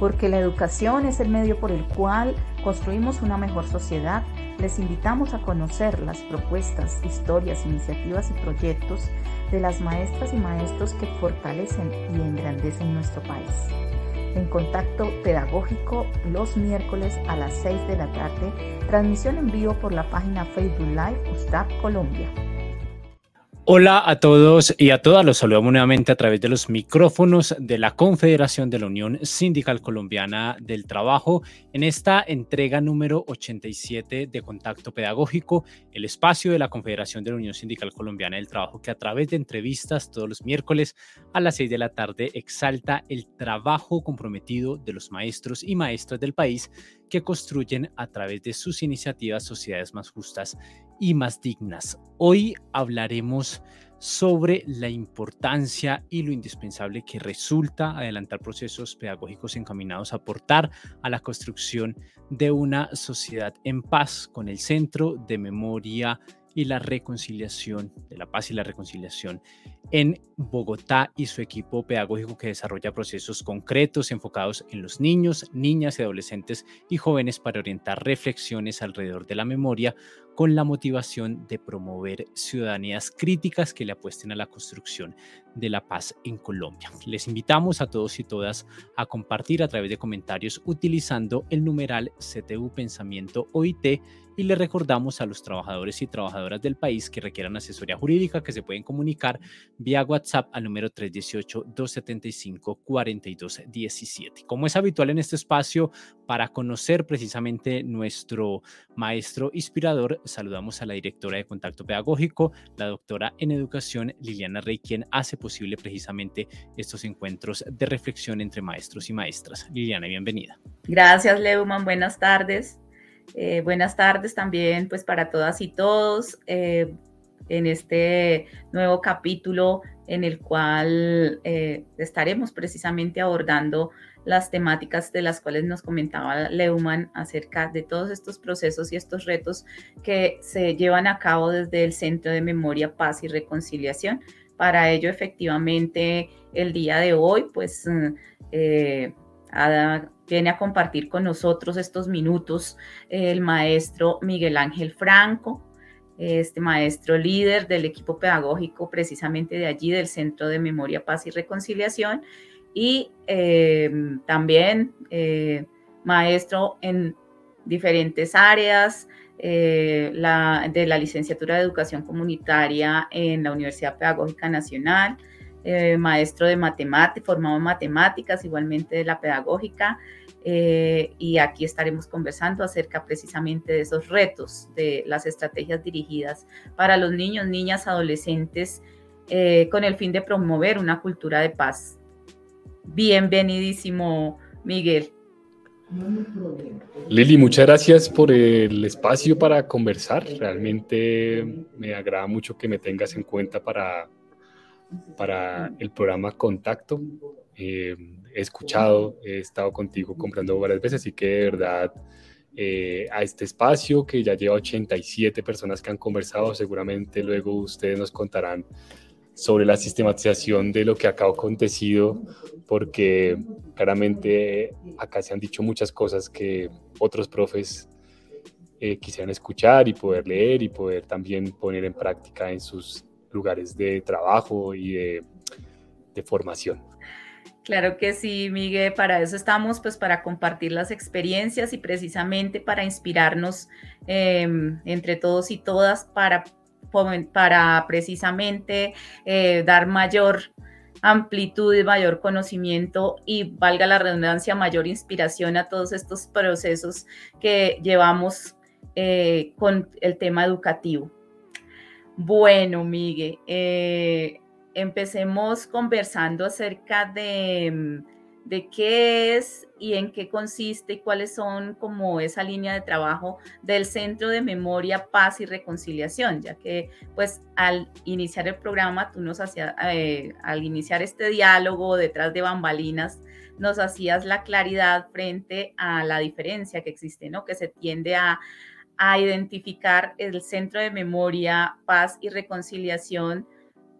Porque la educación es el medio por el cual construimos una mejor sociedad, les invitamos a conocer las propuestas, historias, iniciativas y proyectos de las maestras y maestros que fortalecen y engrandecen nuestro país. En contacto pedagógico los miércoles a las 6 de la tarde, transmisión en vivo por la página Facebook Live USTAP Colombia. Hola a todos y a todas, los saludamos nuevamente a través de los micrófonos de la Confederación de la Unión Sindical Colombiana del Trabajo en esta entrega número 87 de Contacto Pedagógico, el espacio de la Confederación de la Unión Sindical Colombiana del Trabajo que a través de entrevistas todos los miércoles a las 6 de la tarde exalta el trabajo comprometido de los maestros y maestras del país que construyen a través de sus iniciativas sociedades más justas y más dignas. Hoy hablaremos sobre la importancia y lo indispensable que resulta adelantar procesos pedagógicos encaminados a aportar a la construcción de una sociedad en paz con el centro de memoria y la reconciliación, de la paz y la reconciliación en Bogotá y su equipo pedagógico que desarrolla procesos concretos enfocados en los niños, niñas y adolescentes y jóvenes para orientar reflexiones alrededor de la memoria con la motivación de promover ciudadanías críticas que le apuesten a la construcción de la paz en Colombia. Les invitamos a todos y todas a compartir a través de comentarios utilizando el numeral CTU Pensamiento OIT y le recordamos a los trabajadores y trabajadoras del país que requieran asesoría jurídica que se pueden comunicar vía WhatsApp al número 318-275-4217. Como es habitual en este espacio, para conocer precisamente nuestro maestro inspirador, saludamos a la directora de Contacto Pedagógico, la doctora en Educación, Liliana Rey, quien hace posible precisamente estos encuentros de reflexión entre maestros y maestras. Liliana, bienvenida. Gracias, Leuman. Buenas tardes. Eh, buenas tardes también pues para todas y todos eh, en este nuevo capítulo en el cual eh, estaremos precisamente abordando las temáticas de las cuales nos comentaba Leumann acerca de todos estos procesos y estos retos que se llevan a cabo desde el Centro de Memoria, Paz y Reconciliación. Para ello, efectivamente, el día de hoy, pues, viene a compartir con nosotros estos minutos el maestro Miguel Ángel Franco, este maestro líder del equipo pedagógico precisamente de allí, del Centro de Memoria, Paz y Reconciliación, y eh, también eh, maestro en diferentes áreas eh, de la licenciatura de Educación Comunitaria en la Universidad Pedagógica Nacional, maestro de matemáticas, formado en matemáticas, igualmente de la pedagógica, y aquí estaremos conversando acerca precisamente de esos retos, de las estrategias dirigidas para los niños, niñas, adolescentes, con el fin de promover una cultura de paz. Bienvenidísimo, Miguel. Lili, muchas gracias por el espacio para conversar. Realmente me agrada mucho que me tengas en cuenta para, para el programa Contacto. Eh, he escuchado, he estado contigo comprando varias veces, así que de verdad eh, a este espacio que ya lleva 87 personas que han conversado, seguramente luego ustedes nos contarán sobre la sistematización de lo que acá ha acontecido, porque claramente acá se han dicho muchas cosas que otros profes eh, quisieran escuchar y poder leer y poder también poner en práctica en sus lugares de trabajo y de formación. Claro que sí, Miguel, para eso estamos, pues para compartir las experiencias y precisamente para inspirarnos em, entre todos y todas para, para precisamente eh, dar mayor amplitud y mayor conocimiento y, valga la redundancia, mayor inspiración a todos estos procesos que llevamos eh, con el tema educativo. Bueno, Miguel, eh, empecemos conversando acerca mm, de, qué es y en qué consiste y cuáles son como esa línea de trabajo del Centro de Memoria, Paz y Reconciliación, ya que pues al iniciar el programa, tú nos hacías, eh, al iniciar este diálogo detrás de bambalinas, nos hacías la claridad frente a la diferencia que existe, ¿no? Que se tiende a, a identificar el Centro de Memoria, Paz y Reconciliación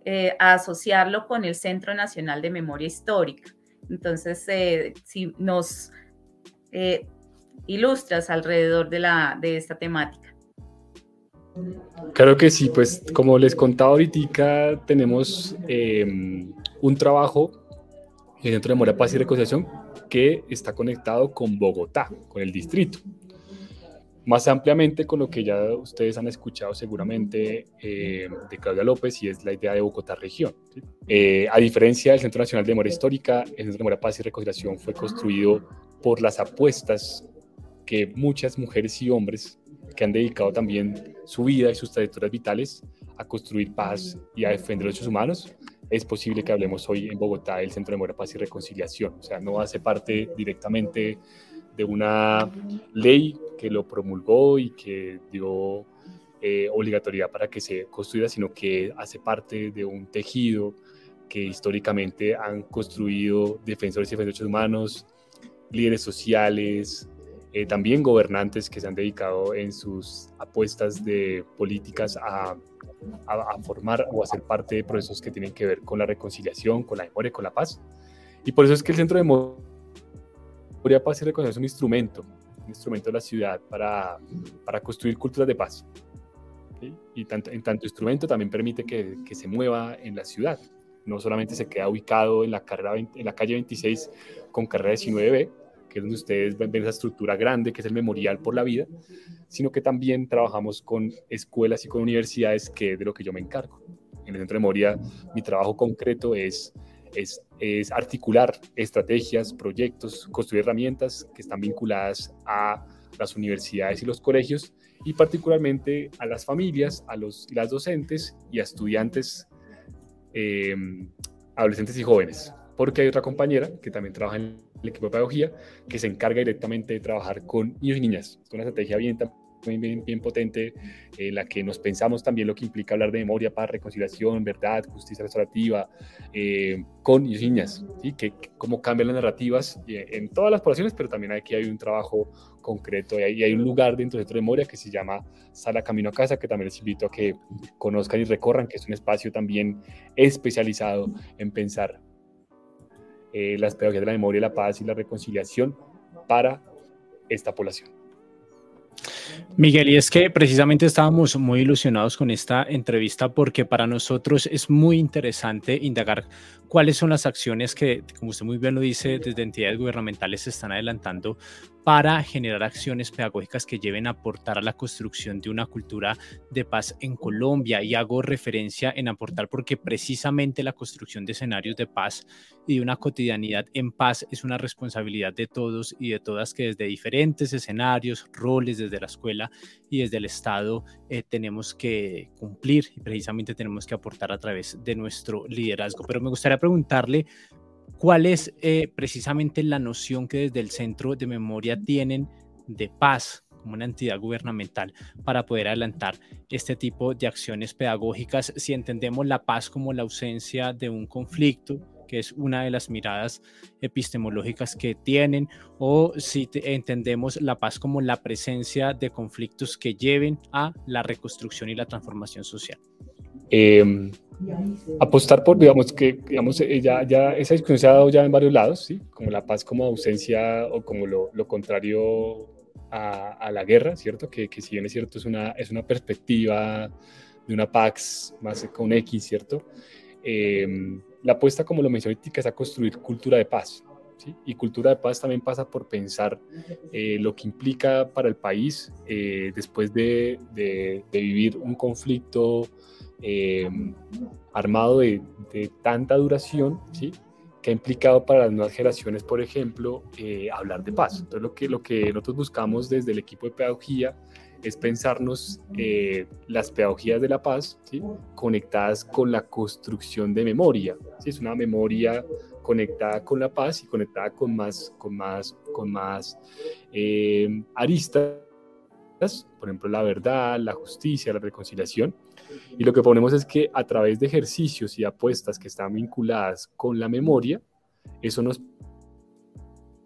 eh, a asociarlo con el Centro Nacional de Memoria Histórica. Entonces, eh, si nos eh, ilustras alrededor de, la, de esta temática. Claro que sí, pues como les contaba ahorita, tenemos em, un trabajo en el Centro de Memoria, Paz y Reconciliación que está conectado con Bogotá, con el distrito. Más ampliamente con lo que ya ustedes han escuchado seguramente eh, de Claudia López y es la idea de Bogotá región. Eh, a diferencia del Centro Nacional de Memoria Histórica, el Centro de Memoria, Paz y Reconciliación fue construido por las apuestas que muchas mujeres y hombres que han dedicado también su vida y sus trayectorias vitales a construir paz y a defender los derechos humanos, es posible que hablemos hoy en Bogotá del Centro de Memoria, Paz y Reconciliación. O sea, no hace parte directamente de una ley que lo promulgó y que dio eh, obligatoriedad para que se construya, sino que hace parte de un tejido que históricamente han construido defensores y defensores humanos, líderes sociales, eh, también gobernantes que se han dedicado en sus apuestas de políticas a, a, formar o a ser parte de procesos que tienen que ver con la reconciliación, con la memoria, con la paz. Y por eso es que el Centro de Paz y Reconciliación es un instrumento, un instrumento de la ciudad para, para construir culturas de paz. Y tanto, en tanto instrumento también permite que, que, se mueva en la ciudad. No solamente se queda ubicado en la, carrera, en la calle 26 con carrera 19B, que es donde ustedes ven esa estructura grande, que es el Memorial por la Vida, sino que también trabajamos con escuelas y con universidades, que es de lo que yo me encargo. En el Centro de Memoria, mi trabajo concreto es, es, articular estrategias, proyectos, construir herramientas que están vinculadas a las universidades y los colegios, y particularmente a las familias, a los, las docentes y a estudiantes, eh, adolescentes y jóvenes. Porque hay otra compañera que también trabaja en el equipo de pedagogía, que se encarga directamente de trabajar con niños y niñas. Es una estrategia bien, bien, bien potente, en la que nos pensamos también lo que implica hablar de memoria, paz, reconciliación, verdad, justicia restaurativa, eh, con y niñas, ¿sí? que, cómo cambian las narrativas eh, en todas las poblaciones, pero también aquí hay un trabajo concreto y hay, hay, un lugar dentro del centro de memoria que se llama Sala Camino a Casa, que también les invito a que conozcan y recorran, que es un espacio también especializado en pensar eh, las pedagogías de la memoria, la paz y la reconciliación para esta población. Miguel, y es que precisamente estábamos muy ilusionados con esta entrevista porque para nosotros es muy interesante indagar cuáles son las acciones que, como usted muy bien lo dice, desde entidades gubernamentales se están adelantando para generar acciones pedagógicas que lleven a aportar a la construcción de una cultura de paz en Colombia. Y hago referencia en aportar porque precisamente la construcción de escenarios de paz y de una cotidianidad en paz es una responsabilidad de todos y de todas que desde diferentes escenarios, roles, desde la escuela y desde el Estado eh, tenemos que cumplir y precisamente tenemos que aportar a través de nuestro liderazgo. Pero me gustaría preguntarle ¿Cuál es eh, precisamente la noción que desde el Centro de Memoria tienen de paz como una entidad gubernamental para poder adelantar este tipo de acciones pedagógicas si entendemos la paz como la ausencia de un conflicto? Que es una de las miradas epistemológicas que tienen, o si entendemos la paz como la presencia de conflictos que lleven a la reconstrucción y la transformación social. Eh, apostar por, digamos, que digamos, eh, ya, ya esa discusión se ha dado ya en varios lados, ¿sí? como la paz como ausencia o como lo, lo contrario a, la guerra, ¿cierto? Que, que, si bien es cierto, es una, es una perspectiva de una Pax más con X, ¿cierto? Eh, la apuesta, como lo mencioné, es a construir cultura de paz. ¿sí? Y cultura de paz también pasa por pensar eh, lo que implica para el país eh, después de, de, de, vivir un conflicto eh, armado de, tanta duración, ¿sí? que ha implicado para las nuevas generaciones, por ejemplo, eh, hablar de paz. Entonces, lo que, lo que nosotros buscamos desde el equipo de pedagogía es pensarnos eh, las pedagogías de la paz conectadas con la construcción de memoria. ¿sí? Es una memoria conectada con la paz y conectada con más, con más, con más aristas, por ejemplo, la verdad, la justicia, la reconciliación. Y lo que ponemos es que a través de ejercicios y apuestas que están vinculadas con la memoria, eso nos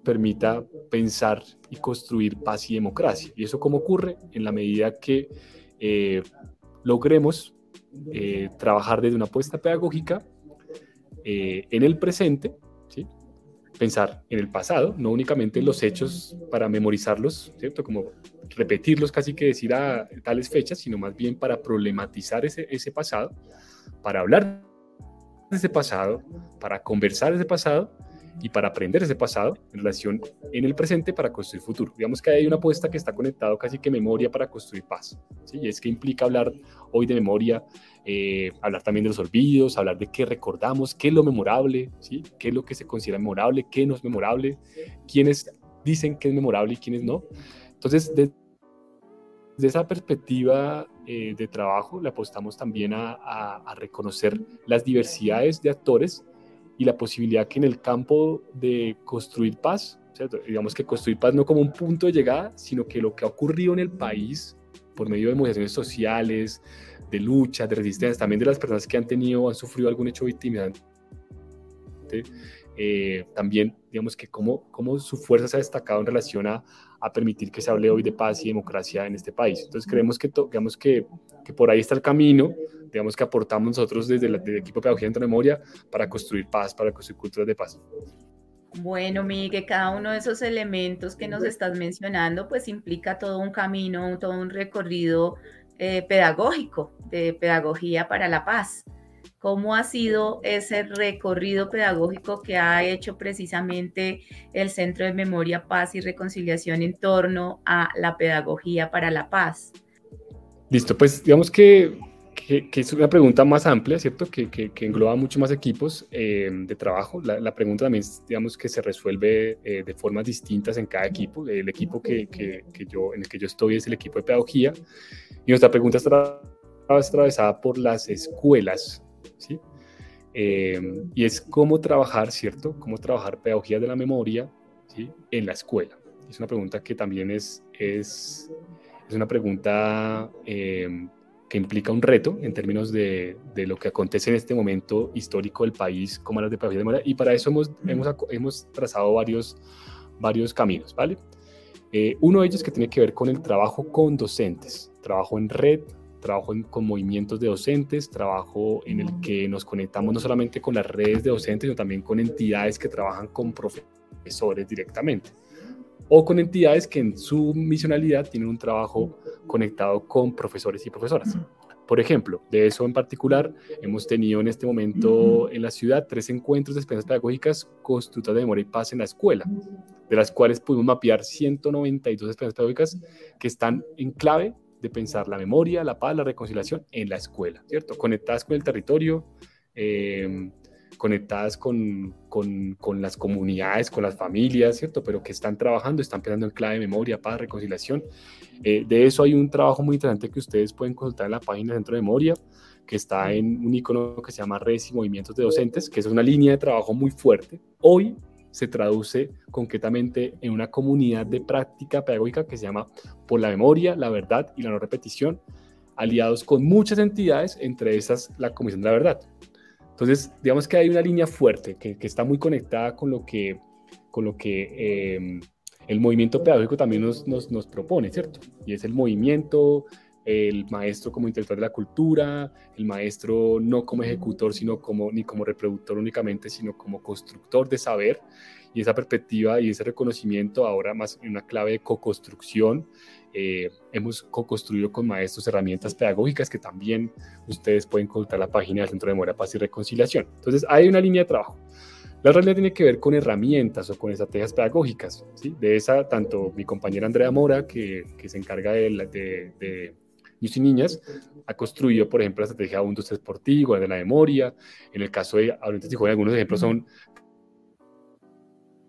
permita pensar y construir paz y democracia. ¿Y eso cómo ocurre? En la medida que eh, logremos eh, trabajar desde una apuesta pedagógica eh, en el presente, ¿sí? pensar en el pasado, no únicamente en los hechos para memorizarlos, ¿cierto? Como repetirlos casi que decir a tales fechas, sino más bien para problematizar ese, ese pasado, para hablar de ese pasado, para conversar de ese pasado y para aprender ese pasado en relación en el presente para construir futuro. Digamos que hay una apuesta que está conectado casi que memoria para construir paz. ¿sí? Y es que implica hablar hoy de memoria, eh, hablar también de los olvidos, hablar de qué recordamos, qué es lo memorable, ¿sí? qué es lo que se considera memorable, qué no es memorable, quiénes dicen que es memorable y quiénes no. Entonces, desde esa perspectiva eh, de trabajo, le apostamos también a, a reconocer las diversidades de actores y la posibilidad que en el campo de construir paz, digamos que construir paz no como un punto de llegada, sino que lo que ha ocurrido en el país por medio de movilizaciones sociales, de lucha, de resistencia, también de las personas que han tenido, han sufrido algún hecho victimizante, eh, también, digamos que cómo, cómo su fuerza se ha destacado en relación a, a, permitir que se hable hoy de paz y democracia en este país. Entonces creemos que, digamos que, que por ahí está el camino, digamos que aportamos nosotros desde, el equipo pedagogía de memoria para construir paz, para construir culturas de paz. Bueno, Miguel, cada uno de esos elementos que nos estás mencionando, pues implica todo un camino, todo un recorrido eh, pedagógico, de pedagogía para la paz. ¿Cómo ha sido ese recorrido pedagógico que ha hecho precisamente el Centro de Memoria, Paz y Reconciliación en torno a la pedagogía para la paz? Listo, pues digamos que que, es una pregunta más amplia, ¿cierto? Que, que, engloba mucho más equipos eh, de trabajo. La, pregunta también, digamos, que se resuelve eh, de formas distintas en cada equipo. El equipo que, yo, en el que yo estoy es el equipo de pedagogía. Y nuestra pregunta está atravesada por las escuelas, ¿sí? Eh, y es cómo trabajar, ¿cierto? Cómo trabajar pedagogía de la memoria, ¿sí? En la escuela. Es una pregunta que también es, es, es una pregunta que implica un reto en términos de, de, lo que acontece en este momento histórico del país como las de pedagogía de memoria y para eso hemos, hemos, hemos trazado varios, varios caminos, ¿vale? Eh, uno de ellos que tiene que ver con el trabajo con docentes, trabajo en red, trabajo con movimientos de docentes, trabajo en el que nos conectamos no solamente con las redes de docentes, sino también con entidades que trabajan con profesores directamente o con entidades que en su misionalidad tienen un trabajo conectado con profesores y profesoras. Por ejemplo, de eso en particular, hemos tenido en este momento en la ciudad tres encuentros de experiencias pedagógicas constructoras de memoria y paz en la escuela, de las cuales pudimos mapear 192 experiencias pedagógicas que están en clave de pensar la memoria, la paz, la reconciliación en la escuela, ¿cierto? Conectadas con el territorio, eh, conectadas con, con, con, las comunidades, con las familias, ¿cierto? Pero que están trabajando, están pensando en clave de memoria, paz, reconciliación. Eh, de eso hay un trabajo muy interesante que ustedes pueden consultar en la página Centro de Memoria, que está en un icono que se llama Redes y Movimientos de Docentes, que es una línea de trabajo muy fuerte. Hoy se traduce concretamente en una comunidad de práctica pedagógica que se llama Por la Memoria, la Verdad y la No Repetición, aliados con muchas entidades, entre esas la Comisión de la Verdad. Entonces, digamos que hay una línea fuerte que, está muy conectada con lo que, con lo que em, el movimiento pedagógico también nos, nos, propone, ¿cierto? Y es el movimiento, el maestro como intelectual de la cultura, el maestro no como ejecutor, sino como, ni como reproductor únicamente, sino como constructor de saber. Y esa perspectiva y ese reconocimiento ahora más en una clave de co-construcción eh, hemos co-construido con maestros herramientas pedagógicas que también ustedes pueden consultar la página del Centro de Memoria, Paz y Reconciliación. Entonces, hay una línea de trabajo. La realidad tiene que ver con herramientas o con estrategias pedagógicas. ¿sí? De esa, tanto mi compañera Andrea Mora, que, que se encarga de, de, de niños y niñas, ha construido, por ejemplo, la estrategia 1, 2, 3 por ti, de la memoria. En el caso de Ahorita y algunos ejemplos son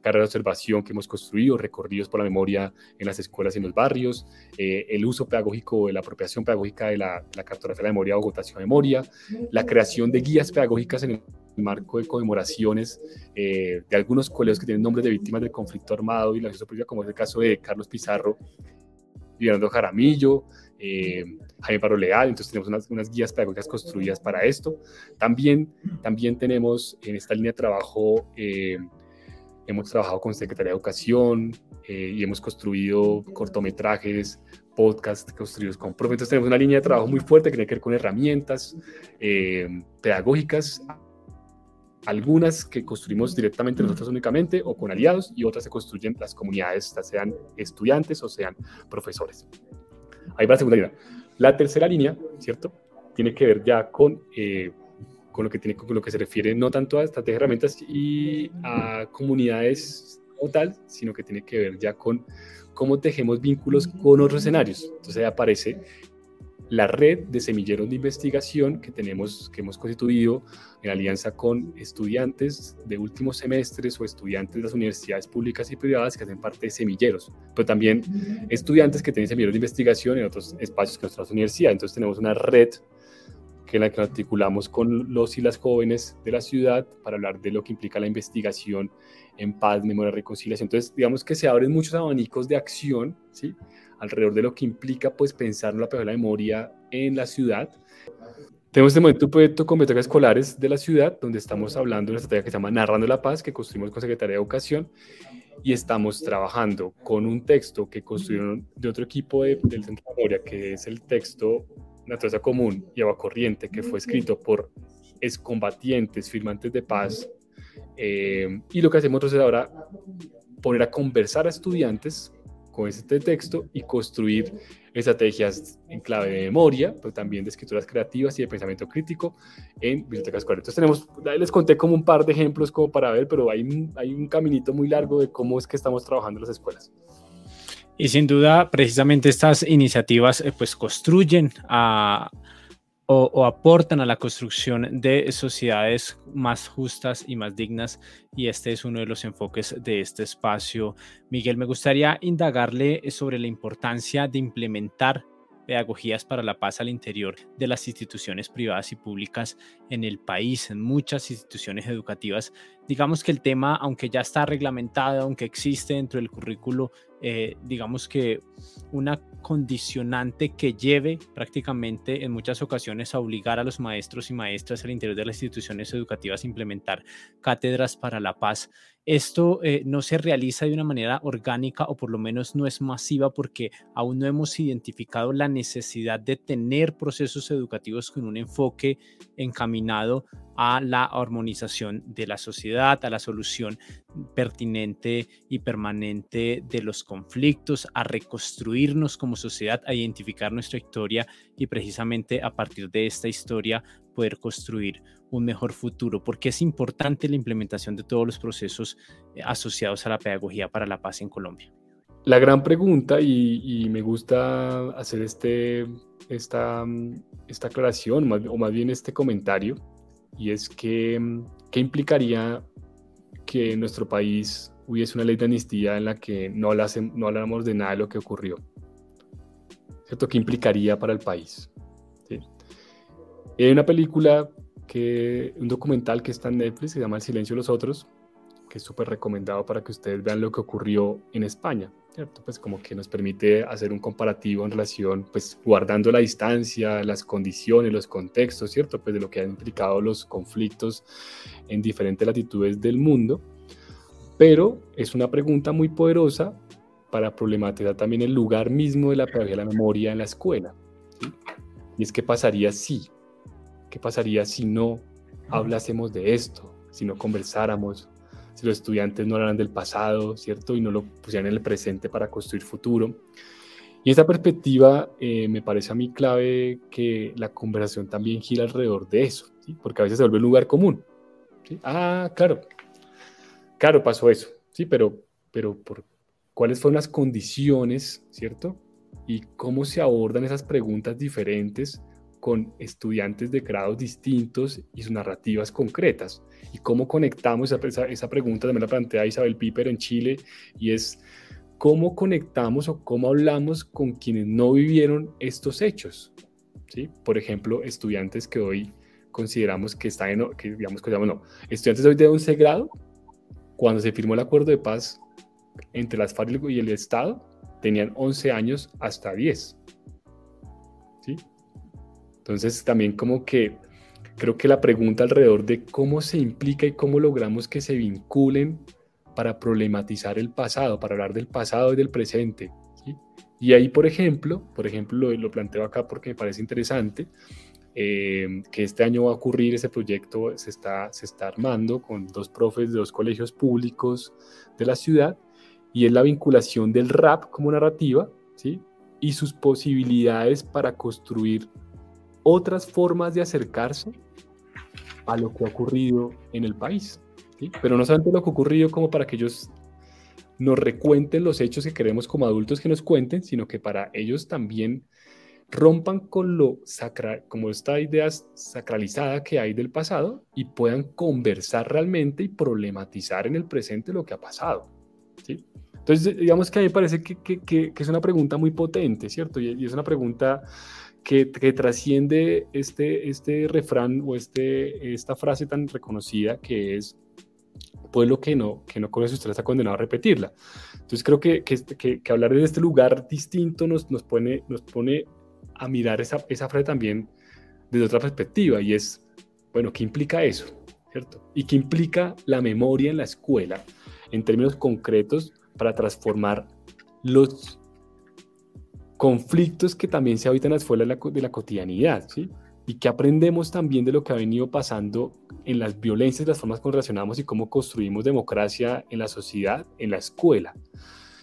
carrera de observación que hemos construido, recorridos por la memoria en las escuelas y en los barrios, eh, el uso pedagógico, la apropiación pedagógica de la, cartografía de la memoria, Bogotá de memoria, la creación de guías pedagógicas en el marco de conmemoraciones eh, de algunos colegios que tienen nombres de víctimas del conflicto armado y la política, como es el caso de Carlos Pizarro y Leonardo Jaramillo, eh, Jaime Paro Leal, entonces tenemos unas, unas, guías pedagógicas construidas para esto. También, también tenemos en esta línea de trabajo eh, hemos trabajado con Secretaría de Educación eh, y hemos construido cortometrajes, podcasts construidos con profes. Entonces tenemos una línea de trabajo muy fuerte que tiene que ver con herramientas eh, pedagógicas algunas que construimos directamente nosotros únicamente o con aliados y otras se construyen las comunidades, sean estudiantes o sean profesores. Ahí va la segunda línea. La tercera línea, ¿cierto? Tiene que ver ya con, eh, con, lo que tiene, con lo que se refiere no tanto a estrategias, herramientas y a comunidades como tal, sino que tiene que ver ya con cómo tejemos vínculos con otros escenarios. Entonces aparece la red de semilleros de investigación que tenemos, que hemos constituido en alianza con estudiantes de últimos semestres o estudiantes de las universidades públicas y privadas que hacen parte de semilleros, pero también estudiantes que tienen semilleros de investigación en otros espacios que nuestras universidades. Entonces tenemos una red que la que articulamos con los y las jóvenes de la ciudad para hablar de lo que implica la investigación en paz, memoria, reconciliación. Entonces, digamos que se abren muchos abanicos de acción, ¿sí? Alrededor de lo que implica pues pensar en la de la memoria en la ciudad. Tenemos este momento un proyecto con bibliotecas escolares de la ciudad, donde estamos hablando de una estrategia que se llama Narrando la Paz, que construimos con Secretaría de Educación, y estamos trabajando con un texto que construyeron de otro equipo del Centro de Memoria, que es el texto Naturaleza Común y Agua Corriente, que fue escrito por excombatientes, firmantes de paz. Eh, y lo que hacemos nosotros es ahora poner a conversar a estudiantes con este texto y construir estrategias en clave de memoria, pero también de escrituras creativas y de pensamiento crítico en bibliotecas escolares. Entonces tenemos, les conté como un par de ejemplos como para ver, pero hay hay un caminito muy largo de cómo es que estamos trabajando en las escuelas. Y sin duda, precisamente estas iniciativas eh, pues construyen a, o, aportan a la construcción de sociedades más justas y más dignas y este es uno de los enfoques de este espacio. Miguel, me gustaría indagarle sobre la importancia de implementar pedagogías para la paz al interior de las instituciones privadas y públicas en el país, en muchas instituciones educativas. Digamos que el tema, aunque ya está reglamentado, aunque existe dentro del currículo, eh, digamos que una condicionante que lleve prácticamente en muchas ocasiones a obligar a los maestros y maestras al interior de las instituciones educativas a implementar cátedras para la paz. Esto eh, no se realiza de una manera orgánica o por lo menos no es masiva porque aún no hemos identificado la necesidad de tener procesos educativos con un enfoque encaminado a la armonización de la sociedad, a la solución pertinente y permanente de los conflictos, a reconstruirnos como sociedad, a identificar nuestra historia y precisamente a partir de esta historia poder construir un mejor futuro, porque es importante la implementación de todos los procesos eh, asociados a la pedagogía para la paz en Colombia. La gran pregunta, y, me gusta hacer este, esta, esta aclaración, o más bien este comentario, y es que, ¿qué implicaría que en nuestro país hubiese una ley de amnistía en la que no, no habláramos de nada de lo que ocurrió? ¿Cierto? ¿Qué implicaría para el país? Hay una película, que, un documental que está en Netflix, se llama El silencio de los otros, que es súper recomendado para que ustedes vean lo que ocurrió en España. Pues como que nos permite hacer un comparativo en relación, pues guardando la distancia, las condiciones, los contextos, ¿cierto? Pues de lo que han implicado los conflictos en diferentes latitudes del mundo. Pero es una pregunta muy poderosa para problematizar también el lugar mismo de la pedagogía de la memoria en la escuela. Y es qué pasaría si, qué pasaría si no hablásemos de esto, si no conversáramos, si los estudiantes no hablaran del pasado, ¿cierto? Y no lo pusieran en el presente para construir futuro. Y esta perspectiva eh, me parece a mí clave que la conversación también gira alrededor de eso, ¿sí? porque a veces se vuelve un lugar común. ¿sí? Ah, claro, claro, pasó eso, sí, pero, pero por, ¿cuáles fueron las condiciones, ¿cierto? Y cómo se abordan esas preguntas diferentes con estudiantes de grados distintos y sus narrativas concretas. ¿Y cómo conectamos? Esa, esa pregunta también la plantea Isabel Piper en Chile y es cómo conectamos o cómo hablamos con quienes no vivieron estos hechos. ¿sí? Por ejemplo, estudiantes que hoy consideramos que están en, que digamos que no, estudiantes hoy de 11 grado, cuando se firmó el acuerdo de paz entre las FARC y el Estado, tenían 11 años hasta 10. ¿sí? Entonces también como que creo que la pregunta alrededor de cómo se implica y cómo logramos que se vinculen para problematizar el pasado, para hablar del pasado y del presente. Y ahí, por ejemplo, por ejemplo, lo, lo, planteo acá porque me parece interesante, eh, que este año va a ocurrir ese proyecto, se está, se está armando con dos profes de dos colegios públicos de la ciudad, y es la vinculación del rap como narrativa, ¿sí? y sus posibilidades para construir otras formas de acercarse a lo que ha ocurrido en el país. ¿sí? Pero no solamente lo que ha ocurrido como para que ellos nos recuenten los hechos que queremos como adultos que nos cuenten, sino que para ellos también rompan con lo sacra, como esta idea sacralizada que hay del pasado y puedan conversar realmente y problematizar en el presente lo que ha pasado. ¿sí? Entonces, digamos que a mí me parece que, que, que, es una pregunta muy potente, ¿cierto? Y, es una pregunta que, trasciende este, este refrán o este, esta frase tan reconocida que es pueblo que no, que no conoce usted está condenado a repetirla. Entonces creo que, que, que, hablar de este lugar distinto nos, nos, pone, nos pone a mirar esa, esa frase también desde otra perspectiva y es, bueno, ¿qué implica eso? ¿Cierto? ¿Y qué implica la memoria en la escuela en términos concretos para transformar los conflictos que también se habitan escuela de de la cotidianidad, ¿sí? Y que aprendemos también de lo que ha venido pasando en las violencias, las formas como relacionamos y cómo construimos democracia en la sociedad, en la escuela.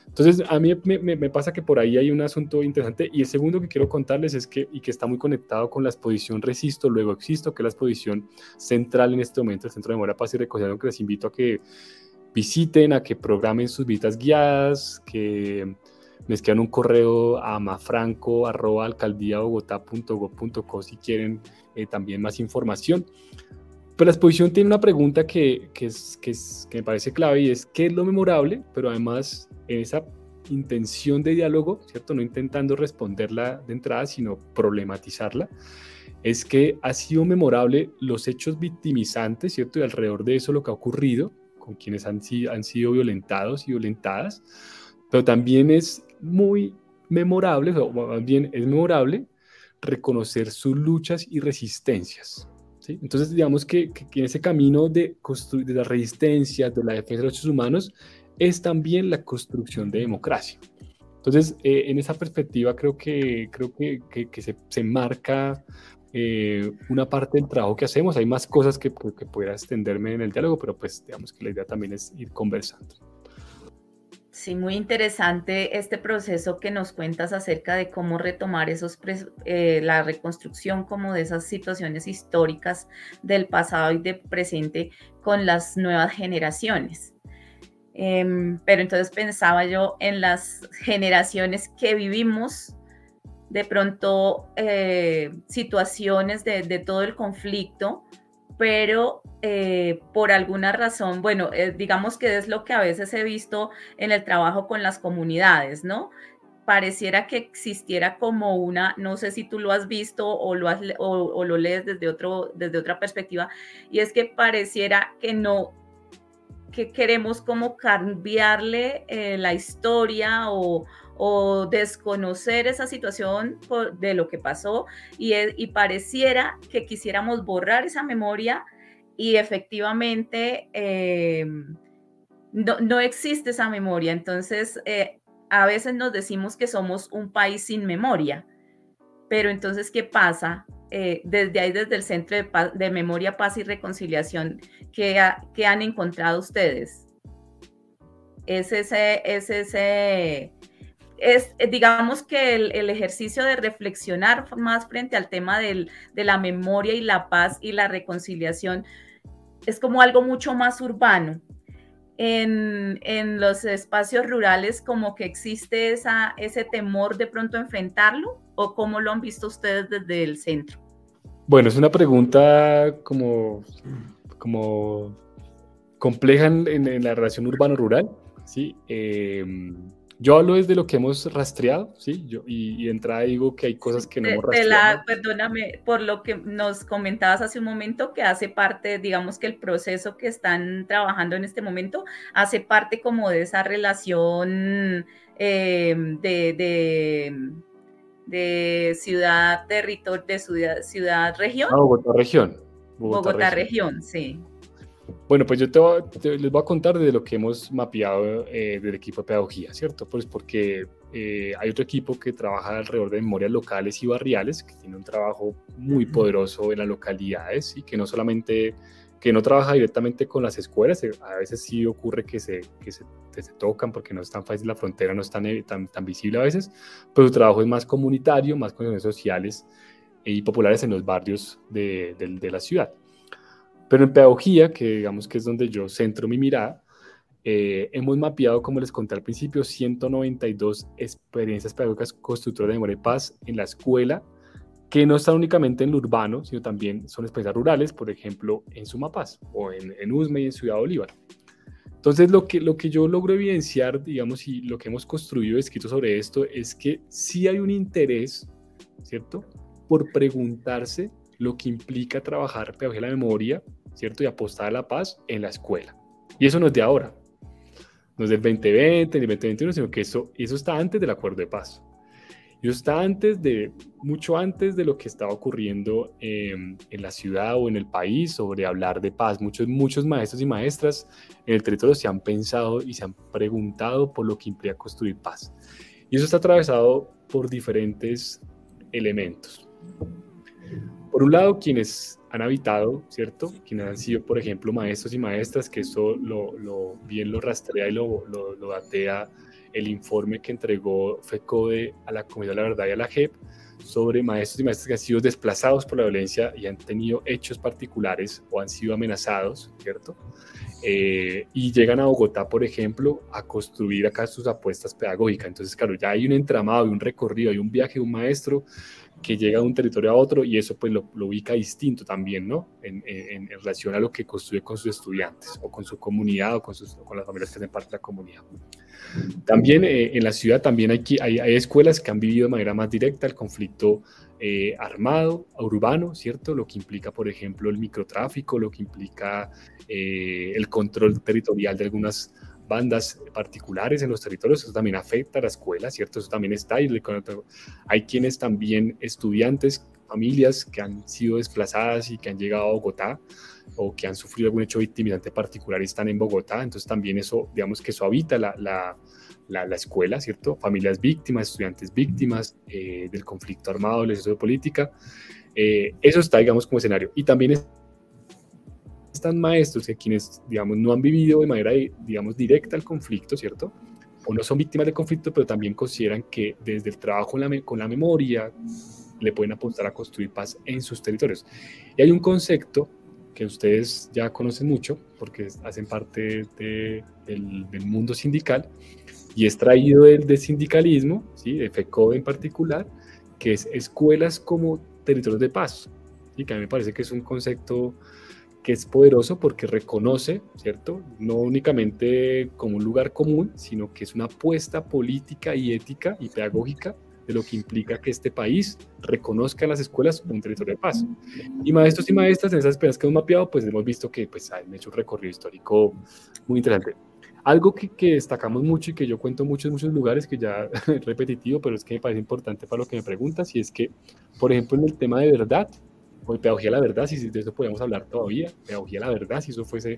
Entonces, a mí me, me, pasa que por ahí hay un asunto interesante. Y el segundo que quiero contarles es que, y que está muy conectado con la exposición Resisto, luego Existo, que es la exposición central en este momento, el Centro de Memoria, Paz y Reconciliación, que les invito a que visiten, a que programen sus visitas guiadas, que me escriban un correo a mafranco.alcaldiabogotá.gov.co si quieren eh, también más información. Pero la exposición tiene una pregunta que, que, es, que, es, que me parece clave y es qué es lo memorable, pero además en esa intención de diálogo, ¿cierto? No intentando responderla de entrada, sino problematizarla, es que ha sido memorable los hechos victimizantes, ¿cierto? Y alrededor de eso lo que ha ocurrido, con quienes han, han sido violentados y violentadas, pero también es muy memorable, o más bien es memorable reconocer sus luchas y resistencias. ¿sí? Entonces, digamos que, que, en ese camino de, de la resistencia, de la defensa de los derechos humanos, es también la construcción de democracia. Entonces, eh, en esa perspectiva creo que, creo que, que, se, se, marca eh, una parte del trabajo que hacemos. Hay más cosas que, que pueda extenderme en el diálogo, pero pues digamos que la idea también es ir conversando. Sí, muy interesante este proceso que nos cuentas acerca de cómo retomar esos eh, la reconstrucción como de esas situaciones históricas del pasado y del presente con las nuevas generaciones. Em, pero entonces pensaba yo en las generaciones que vivimos de pronto eh, situaciones de, todo el conflicto, pero eh, por alguna razón, bueno, eh, digamos que es lo que a veces he visto en el trabajo con las comunidades, ¿no? Pareciera que existiera como una, no sé si tú lo has visto o lo, o, lo lees desde, otro, desde otra perspectiva, y es que pareciera que no, que queremos como cambiarle la historia o, o desconocer esa situación de lo que pasó y, pareciera que quisiéramos borrar esa memoria y efectivamente em, no, existe esa memoria. Entonces, eh, a veces nos decimos que somos un país sin memoria, pero entonces, ¿qué pasa? Eh, desde ahí, desde el Centro de, Memoria, Paz y Reconciliación, ¿qué, que han encontrado ustedes? Es ese, es ese es, eh, digamos que el, ejercicio de reflexionar más frente al tema de la memoria y la paz y la reconciliación es como algo mucho más urbano. En, los espacios rurales como que existe esa, ese temor de pronto enfrentarlo o cómo lo han visto ustedes desde el centro? Bueno, es una pregunta como, como compleja en, la relación urbano-rural, ¿sí? Eh, yo hablo desde lo que hemos rastreado, ¿sí? Yo, y, de entrada digo que hay cosas que no hemos rastreado. perdóname, por lo que nos comentabas hace un momento, que hace parte, digamos que el proceso que están trabajando en este momento, hace parte como de esa relación em, de, de, ciudad, territorio, de ciudad, ciudad región. Ah, Bogotá, región. Bogotá, región. sí. Bueno, pues yo te, les voy a contar de lo que hemos mapeado eh, del equipo de pedagogía, ¿cierto? Pues porque eh, hay otro equipo que trabaja alrededor de memorias locales y barriales, que tiene un trabajo muy poderoso en las localidades y que no solamente, que no trabaja directamente con las escuelas, eh, a veces sí ocurre que se, que se, se tocan porque no es tan fácil, la frontera no es tan, tan, tan visible a veces, pero su trabajo es más comunitario, más con sociales y populares en los barrios de, de, de la ciudad. Pero en pedagogía, que digamos que es donde yo centro mi mirada, eh, hemos mapeado, como les conté al principio, 192 experiencias pedagógicas constructoras de memoria y paz en la escuela, que no están únicamente en lo urbano, sino también son experiencias rurales, por ejemplo, en Sumapaz o en, en Usme y en Ciudad Bolívar. Entonces, lo que, lo que yo logro evidenciar, digamos, y lo que hemos construido escrito sobre esto, es que sí hay un interés, ¿cierto?, por preguntarse lo que implica trabajar pedagogía de la memoria, ¿cierto? Y apostar a la paz en la escuela. Y eso no es de ahora, no es del 2020 ni 2021, sino que eso, eso está antes del acuerdo de paz. Eso está antes de, mucho antes de lo que estaba ocurriendo en la ciudad o en el país sobre hablar de paz. Muchos, muchos maestros y maestras en el territorio se han pensado y se han preguntado por lo que implica construir paz. Y eso está atravesado por diferentes elementos. Por un lado, quienes han habitado, ¿cierto? Quienes han sido, por ejemplo, maestros y maestras, que eso lo, bien lo rastrea y lo, lo, lo, datea el informe que entregó FECODE a la Comunidad de la Verdad y a la JEP sobre maestros y maestras que han sido desplazados por la violencia y han tenido hechos particulares o han sido amenazados, ¿cierto? Eh, y llegan a Bogotá, por ejemplo, a construir acá sus apuestas pedagógicas. Entonces, claro, ya hay un entramado, hay un recorrido, hay un viaje de un maestro que llega de un territorio a otro y eso pues lo, ubica distinto también, ¿no? En, en, relación a lo que construye con sus estudiantes o con su comunidad o con, sus, con las familias que hacen parte de la comunidad. También eh, en la ciudad también hay, hay, hay, escuelas que han vivido de manera más directa el conflicto eh, armado, urbano, ¿cierto? Lo que implica, por ejemplo, el microtráfico, lo que implica eh, el control territorial de algunas bandas particulares en los territorios, eso también afecta a la escuela, ¿cierto? Eso también está ahí. Hay quienes también, estudiantes, familias que han sido desplazadas y que han llegado a Bogotá o que han sufrido algún hecho victimizante particular y están en Bogotá, entonces también eso, digamos que eso habita la, la, la, escuela, ¿cierto? Familias víctimas, estudiantes víctimas eh, del conflicto armado, del exceso de política, eh, eso está, digamos, como escenario. Y también están maestros que quienes, digamos, no han vivido de manera, digamos, directa el conflicto, ¿cierto? O no son víctimas del conflicto, pero también consideran que desde el trabajo con la, con la memoria le pueden apuntar a construir paz en sus territorios. Y hay un concepto que ustedes ya conocen mucho, porque hacen parte de, del, del, mundo sindical, y es traído del, del sindicalismo, ¿sí? de FECO en particular, que es escuelas como territorios de paz, y que a mí me parece que es un concepto que es poderoso porque reconoce, ¿cierto? No únicamente como un lugar común, sino que es una apuesta política y ética y pedagógica de lo que implica que este país reconozca en las escuelas un territorio de paz. Y maestros y maestras en esas experiencias que hemos mapeado, pues hemos visto que pues, han hecho un recorrido histórico muy interesante. Algo que, que, destacamos mucho y que yo cuento mucho en muchos lugares, que ya es repetitivo, pero es que me parece importante para lo que me preguntas, y es que, por ejemplo, en el tema de verdad, o pedagogía de la verdad, si de eso podemos hablar todavía, pedagogía de la verdad, si eso fuese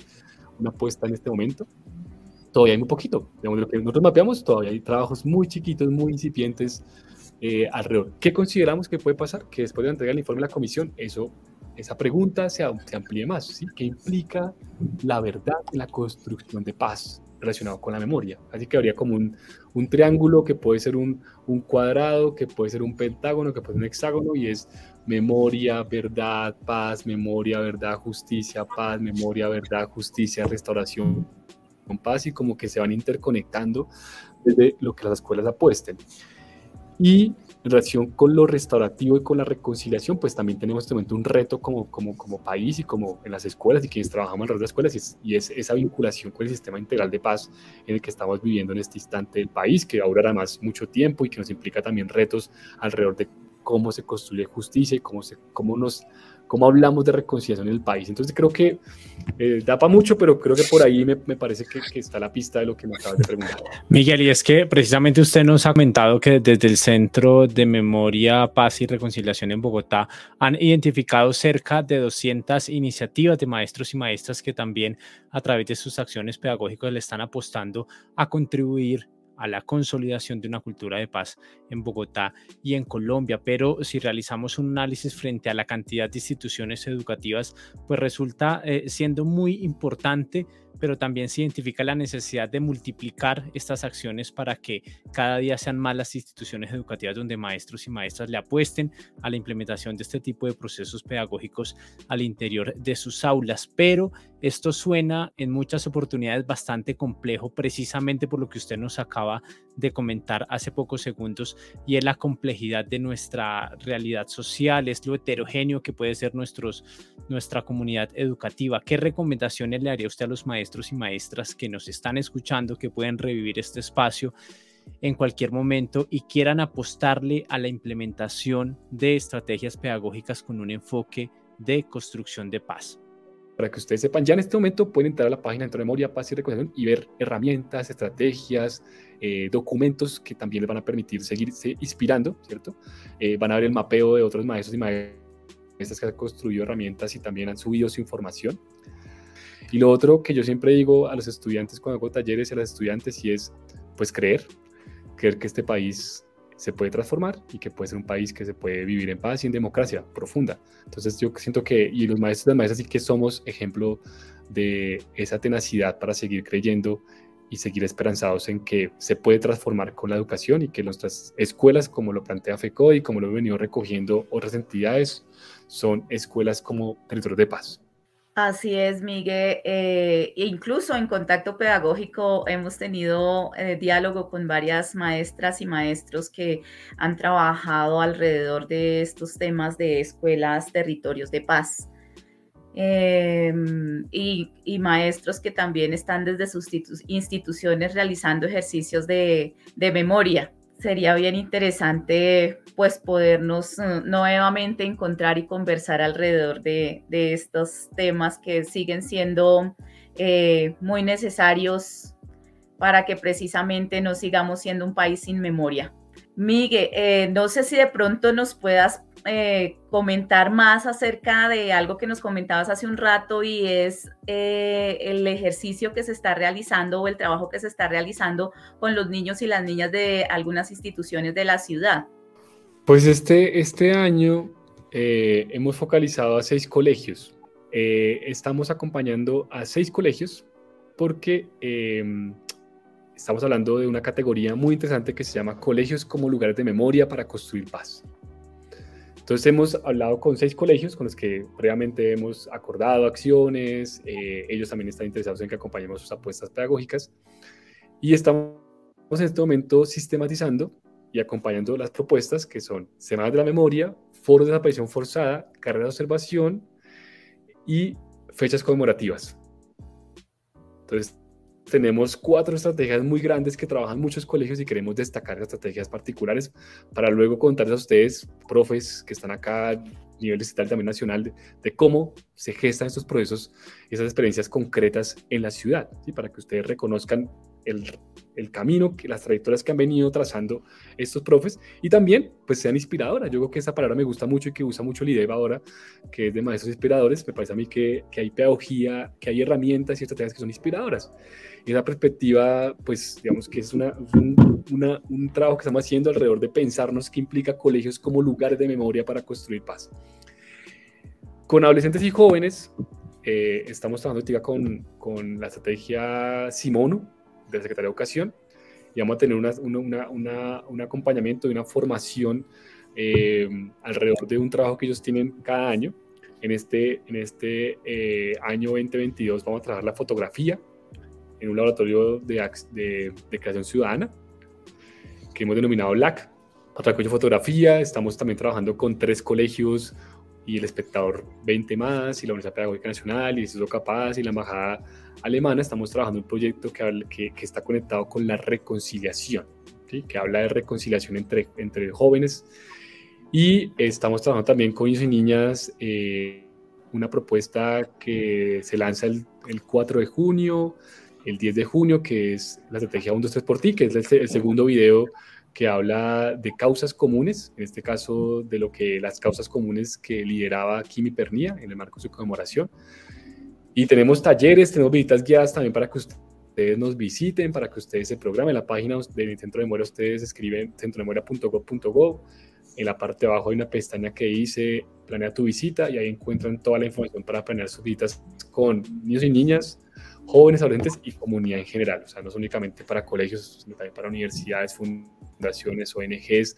una apuesta en este momento, todavía hay muy poquito. Digamos, lo que nosotros mapeamos, todavía hay trabajos muy chiquitos, muy incipientes eh, alrededor. ¿Qué consideramos que puede pasar? Que después de entregar el informe a la comisión, eso, esa pregunta se, se amplíe más. ¿sí? ¿Qué implica la verdad en la construcción de paz? relacionado con la memoria. Así que habría como un, un triángulo que puede ser un, un, cuadrado, que puede ser un pentágono, que puede ser un hexágono, y es memoria, verdad, paz, memoria, verdad, justicia, paz, memoria, verdad, justicia, restauración, paz, y como que se van interconectando desde lo que las escuelas apuesten. Y en relación con lo restaurativo y con la reconciliación, pues también tenemos en este momento un reto como, como, como país y como en las escuelas y quienes trabajamos alrededor de las escuelas, y es, y es, esa vinculación con el sistema integral de paz en el que estamos viviendo en este instante del país, que ahora más mucho tiempo y que nos implica también retos alrededor de cómo se construye justicia y cómo, se, cómo nos cómo hablamos de reconciliación en el país. Entonces creo que eh, da para mucho, pero creo que por ahí me, me parece que, que, está la pista de lo que me acabas de preguntar. Miguel, y es que precisamente usted nos ha comentado que desde el Centro de Memoria, Paz y Reconciliación en Bogotá han identificado cerca de 200 iniciativas de maestros y maestras que también a través de sus acciones pedagógicas le están apostando a contribuir a la consolidación de una cultura de paz en Bogotá y en Colombia, pero si realizamos un análisis frente a la cantidad de instituciones educativas, pues resulta eh, siendo muy importante pero también se identifica la necesidad de multiplicar estas acciones para que cada día sean más las instituciones educativas donde maestros y maestras le apuesten a la implementación de este tipo de procesos pedagógicos al interior de sus aulas. Pero esto suena en muchas oportunidades bastante complejo, precisamente por lo que usted nos acaba de comentar hace pocos segundos, y es la complejidad de nuestra realidad social, es lo heterogéneo que puede ser nuestros, nuestra comunidad educativa. ¿Qué recomendaciones le haría usted a los maestros y maestras que nos están escuchando, que pueden revivir este espacio? en cualquier momento y quieran apostarle a la implementación de estrategias pedagógicas con un enfoque de construcción de paz para que ustedes sepan, ya en este momento pueden entrar a la página de Memoria, Paz y Reconciliación y ver herramientas, estrategias, eh, documentos que también les van a permitir seguirse inspirando, ¿cierto? Eh, van a ver el mapeo de otros maestros y maestras que han construido herramientas y también han subido su información. Y lo otro que yo siempre digo a los estudiantes cuando hago talleres y a las estudiantes y es, pues creer, creer que este país se puede transformar y que puede ser un país que se puede vivir en paz y en democracia profunda. Entonces yo siento que, y los maestros y las maestras sí que somos ejemplo de esa tenacidad para seguir creyendo y seguir esperanzados en que se puede transformar con la educación y que nuestras escuelas, como lo plantea FECO y como lo he venido recogiendo otras entidades, son escuelas como territorios de paz. Así es, Miguel. Eh, incluso en contacto pedagógico hemos tenido eh, diálogo con varias maestras y maestros que han trabajado alrededor de estos temas de escuelas, territorios de paz. Em, y, maestros que también están desde sus instituciones realizando ejercicios de memoria sería bien interesante pues podernos eh, nuevamente encontrar y conversar alrededor de, estos temas que siguen siendo eh, muy necesarios para que precisamente no sigamos siendo un país sin memoria. Miguel, eh, no sé si de pronto nos puedas eh, comentar más acerca de algo que nos comentabas hace un rato y es eh, el ejercicio que se está realizando o el trabajo que se está realizando con los niños y las niñas de algunas instituciones de la ciudad. Pues este, este año eh, hemos focalizado a seis colegios. estamos acompañando a seis colegios porque em, estamos hablando de una categoría muy interesante que se llama colegios como lugares de memoria para construir paz. Entonces hemos hablado con seis colegios con los que previamente hemos acordado acciones, eh, ellos también están interesados en que acompañemos sus apuestas pedagógicas y estamos en este momento sistematizando y acompañando las propuestas que son Semanas de la Memoria, Foros de Desaparición Forzada, Carrera de Observación y fechas conmemorativas. Entonces, tenemos cuatro estrategias muy grandes que trabajan muchos colegios y queremos destacar estrategias particulares para luego contarles a ustedes, profes que están acá a nivel estatal y también nacional, de, cómo se gestan estos procesos, esas experiencias concretas en la ciudad, ¿sí? para que ustedes reconozcan el, el, camino, que, las trayectorias que han venido trazando estos profes y también pues sean inspiradoras. Yo creo que esa palabra me gusta mucho y que usa mucho el IDEVA ahora, que es de maestros inspiradores. Me parece a mí que, que hay pedagogía, que hay herramientas y estrategias que son inspiradoras. Y esa perspectiva, pues digamos que es una, un, una, un trabajo que estamos haciendo alrededor de pensarnos qué implica colegios como lugares de memoria para construir paz. Con adolescentes y jóvenes, eh, estamos trabajando con, con la estrategia Simono, de la Secretaría de Educación y vamos a tener una, una, una, un acompañamiento y una formación eh, alrededor de un trabajo que ellos tienen cada año. En este, en este eh, año 2022 vamos a trabajar la fotografía en un laboratorio de, de, de creación ciudadana que hemos denominado LAC. Otra cosa fotografía, estamos también trabajando con tres colegios y el espectador 20 más y la Universidad Pedagógica Nacional y el Instituto Capaz y la Embajada Alemana estamos trabajando un proyecto que, que, que está conectado con la reconciliación, que habla de reconciliación entre, entre jóvenes. Y estamos trabajando también con niños y niñas eh, una propuesta que se lanza el, 4 de junio, el 10 de junio, que es la estrategia 1, 2, 3 por ti, que es el, segundo video que habla de causas comunes, en este caso de lo que las causas comunes que lideraba Kimi Pernía en el marco de su conmemoración. Y tenemos talleres, tenemos visitas guiadas también para que ustedes nos visiten, para que ustedes se programen. En la página del Centro de Memoria ustedes escriben centrodememoria.gov.go en la parte de abajo hay una pestaña que dice planea tu visita y ahí encuentran toda la información para planear sus visitas con niños y niñas, jóvenes, adolescentes y comunidad en general. O sea, no es únicamente para colegios, sino también para universidades, fundaciones, ONGs,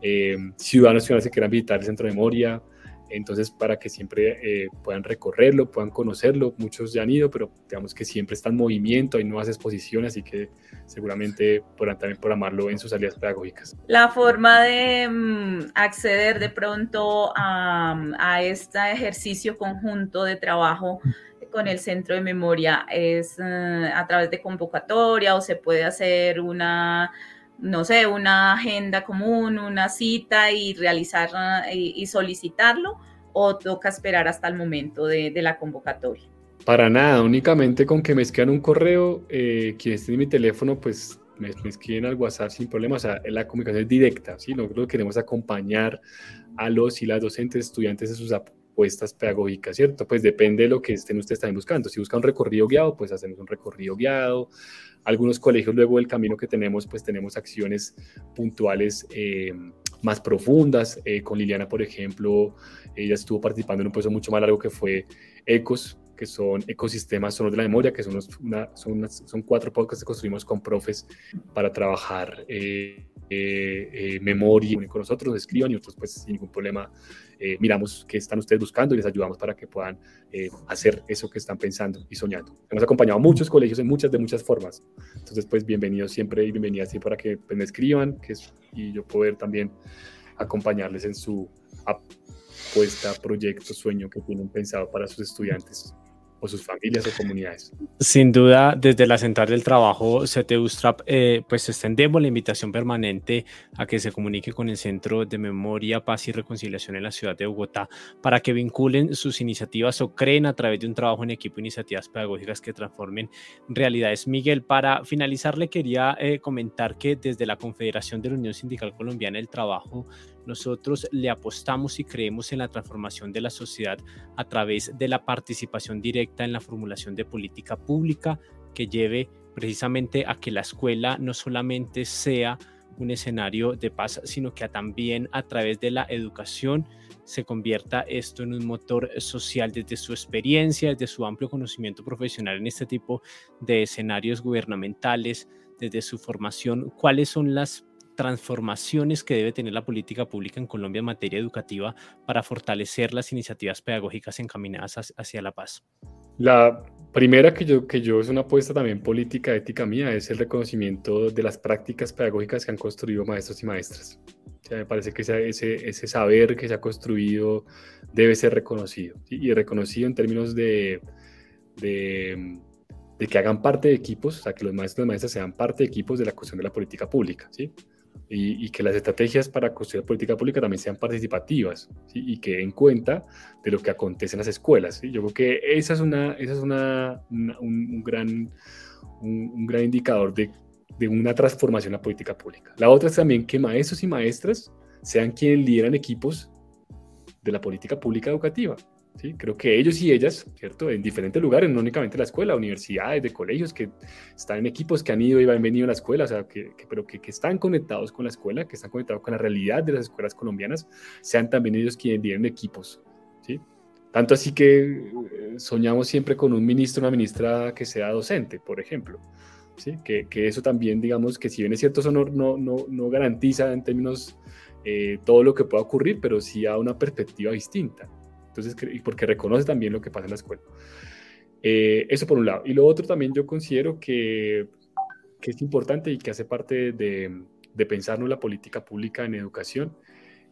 eh, ciudadanos ciudadanos que quieran visitar el centro de memoria, entonces, para que siempre eh, puedan recorrerlo, puedan conocerlo, muchos ya han ido, pero digamos que siempre está en movimiento, hay nuevas exposiciones, así que seguramente podrán también programarlo en sus salidas pedagógicas. La forma de mm, acceder de pronto a, este ejercicio conjunto de trabajo con el centro de memoria es eh, a través de convocatoria o se puede hacer una no sé, una agenda común, una cita y realizar y, solicitarlo o toca esperar hasta el momento de, la convocatoria? Para nada, únicamente con que me escriban un correo, eh, quien esté en mi teléfono, pues me, escriben al WhatsApp sin problema, o sea, la comunicación es directa, ¿sí? Nosotros queremos acompañar a los y las docentes, estudiantes en sus apuestas pedagógicas, ¿cierto? Pues depende de lo que estén ustedes también buscando. Si buscan un recorrido guiado, pues hacemos un recorrido guiado algunos colegios luego del camino que tenemos, pues tenemos acciones puntuales eh, más profundas. Eh, con Liliana, por ejemplo, ella estuvo participando en un proceso mucho más largo que fue ECOS, que son ecosistemas sonos de la memoria, que son, una, son, son, cuatro podcasts que construimos con profes para trabajar eh, eh, memoria con nosotros, escriban y nosotros pues sin ningún problema eh, miramos qué están ustedes buscando y les ayudamos para que puedan eh, hacer eso que están pensando y soñando. Hemos acompañado a muchos colegios en muchas, de muchas formas. Entonces, pues bienvenidos siempre y bienvenidas siempre para que pues, me escriban que y yo poder también acompañarles en su apuesta, proyecto, sueño que tienen pensado para sus estudiantes sus familias o comunidades. Sin duda, desde la Central del Trabajo CT eh, pues extendemos la invitación permanente a que se comunique con el Centro de Memoria, Paz y Reconciliación en la ciudad de Bogotá para que vinculen sus iniciativas o creen a través de un trabajo en equipo iniciativas pedagógicas que transformen realidades. Miguel, para finalizar, le quería eh, comentar que desde la Confederación de la Unión Sindical Colombiana del Trabajo, nosotros le apostamos y creemos en la transformación de la sociedad a través de la participación directa en la formulación de política pública que lleve precisamente a que la escuela no solamente sea un escenario de paz, sino que también a través de la educación se convierta esto en un motor social desde su experiencia, desde su amplio conocimiento profesional en este tipo de escenarios gubernamentales, desde su formación, cuáles son las transformaciones que debe tener la política pública en Colombia en materia educativa para fortalecer las iniciativas pedagógicas encaminadas hacia la paz? La primera que yo, que yo es una apuesta también política, ética mía, es el reconocimiento de las prácticas pedagógicas que han construido maestros y maestras. me parece que ese, ese, saber que se ha construido debe ser reconocido y reconocido en términos de, de, de, que hagan parte de equipos, o sea, que los maestros y maestras sean parte de equipos de la cuestión de la política pública. ¿sí? Y, que las estrategias para construir política pública también sean participativas y que den cuenta de lo que acontece en las escuelas. Yo creo que esa es, una, esa es una, un, gran, un, gran indicador de, de una transformación en la política pública. La otra es también que maestros y maestras sean quienes lideran equipos de la política pública educativa. ¿Sí? Creo que ellos y ellas, ¿cierto? En diferentes lugares, no únicamente la escuela, universidades, de colegios, que están en equipos que han ido y han venido a la escuela, o sea, que, pero que, que, están conectados con la escuela, que están conectados con la realidad de las escuelas colombianas, sean también ellos quienes tienen equipos, ¿sí? Tanto así que eh, soñamos siempre con un ministro, una ministra que sea docente, por ejemplo. ¿Sí? Que, que eso también, digamos, que si bien es cierto, eso no, no, no, no garantiza en términos eh, todo lo que pueda ocurrir, pero sí da una perspectiva distinta. Entonces, porque reconoce también lo que pasa en la escuela. Eh, eso por un lado. Y lo otro también yo considero que, que es importante y que hace parte de, de, pensarnos la política pública en educación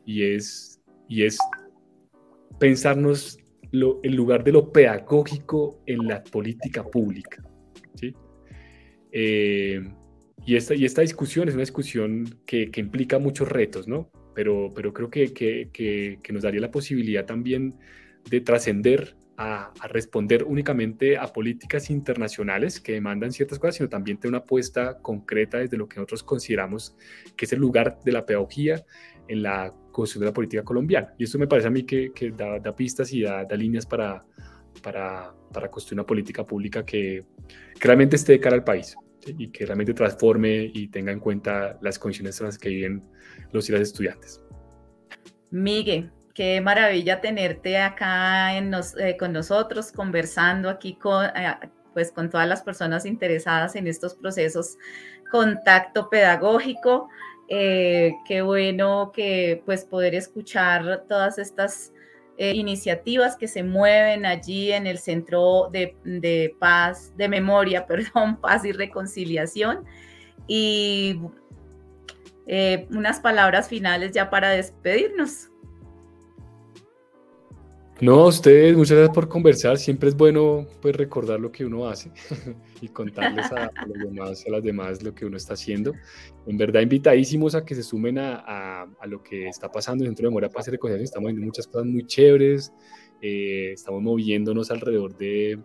y es, y es pensarnos lo, en lugar de lo pedagógico en la política pública. ¿sí? Eh, y, esta, y esta discusión es una discusión que, que implica muchos retos, ¿no? Pero, pero creo que, que, que, nos daría la posibilidad también de trascender a, responder únicamente a políticas internacionales que demandan ciertas cosas, sino también tener una apuesta concreta desde lo que nosotros consideramos que es el lugar de la pedagogía en la construcción de la política colombiana. Y esto me parece a mí que, da, pistas y da, líneas para, para, para, construir una política pública que, que realmente esté de cara al país y que realmente transforme y tenga en cuenta las condiciones en las que viven los y las estudiantes. Miguel, qué maravilla tenerte acá en eh, con nosotros, conversando aquí con, eh, pues, con todas las personas interesadas en estos procesos contacto pedagógico. Eh, qué bueno que pues poder escuchar todas estas iniciativas que se mueven allí en el Centro de, Paz, de Memoria, perdón, Paz y Reconciliación. Y unas palabras finales ya para despedirnos. No, ustedes, muchas gracias por conversar. Siempre es bueno pues, recordar lo que uno hace y contarles a, los demás, a las demás lo que uno está haciendo. En verdad, invitadísimos a que se sumen a, a, lo que está pasando dentro de Memoria Paz y Reconciliación. Estamos viendo muchas cosas muy chéveres. Eh, estamos moviéndonos alrededor de,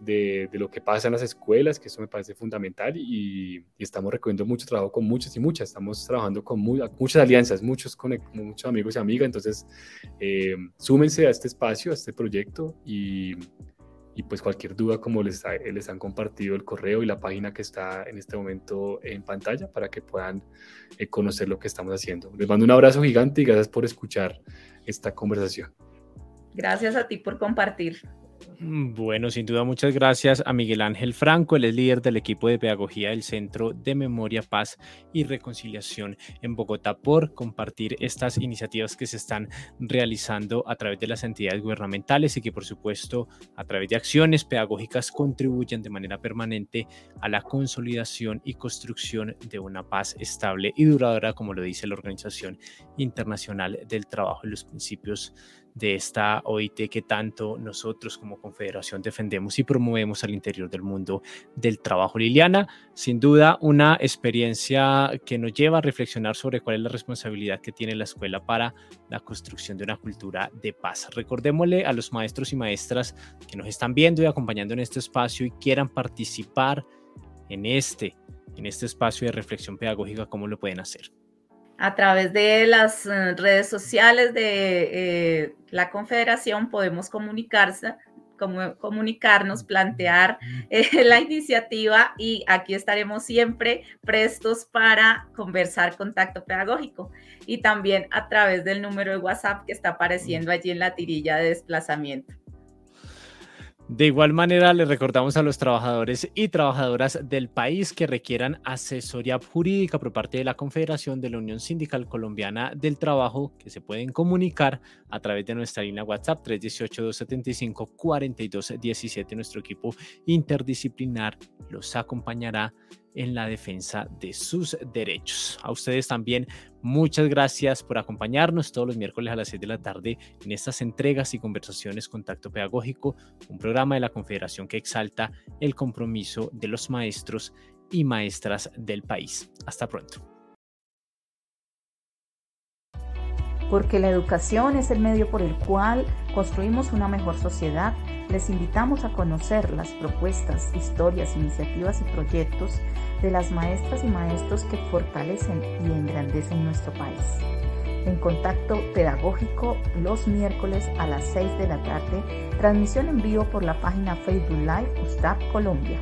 de, lo que pasa en las escuelas, que eso me parece fundamental y, estamos recogiendo mucho trabajo con muchos y muchas, estamos trabajando con muchas alianzas, muchos, con, muchos amigos y amigas, entonces eh, súmense a este espacio, a este proyecto y, pues cualquier duda como les, les han compartido el correo y la página que está en este momento en pantalla para que puedan eh, conocer lo que estamos haciendo. Les mando un abrazo gigante y gracias por escuchar esta conversación. Gracias a ti por compartir. Mm, bueno, sin duda, muchas gracias a Miguel Ángel Franco, él es líder del equipo de pedagogía del Centro de Memoria, Paz y Reconciliación en Bogotá por compartir estas iniciativas que se están realizando a través de las entidades gubernamentales y que por supuesto a través de acciones pedagógicas contribuyen de manera permanente a la consolidación y construcción de una paz estable y duradera, como lo dice la Organización Internacional del Trabajo y los principios de esta OIT que tanto nosotros como Confederación defendemos y promovemos al interior del mundo del trabajo. Liliana, sin duda una experiencia que nos lleva a reflexionar sobre cuál es la responsabilidad que tiene la escuela para la construcción de una cultura de paz. Recordémosle a los maestros y maestras que nos están viendo y acompañando en este espacio y quieran participar en este, en este espacio de reflexión pedagógica, cómo lo pueden hacer a través de las eh, redes sociales de eh, la Confederación podemos comunicarse, comunicarnos, plantear eh, la iniciativa y aquí estaremos siempre prestos para conversar contacto pedagógico. Y también a través del número de WhatsApp que está apareciendo allí en la tirilla de desplazamiento. De igual manera, le recordamos a los trabajadores y trabajadoras del país que requieran asesoría jurídica por parte de la Confederación de la Unión Sindical Colombiana del Trabajo que se pueden comunicar a través de nuestra línea WhatsApp 318-275-4217. Nuestro equipo interdisciplinar los acompañará en la defensa de sus derechos. A ustedes también muchas gracias por acompañarnos todos los miércoles a las 6 de la tarde en estas entregas y conversaciones Contacto Pedagógico, un programa de la Confederación que exalta el compromiso de los maestros y maestras del país. Hasta pronto. Porque la educación es el medio por el cual construimos una mejor sociedad, les invitamos a conocer las propuestas, historias, iniciativas y proyectos de las maestras y maestros que fortalecen y engrandecen nuestro país. En contacto pedagógico los miércoles a las 6 de la tarde, transmisión en vivo por la página Facebook Live Ustap Colombia.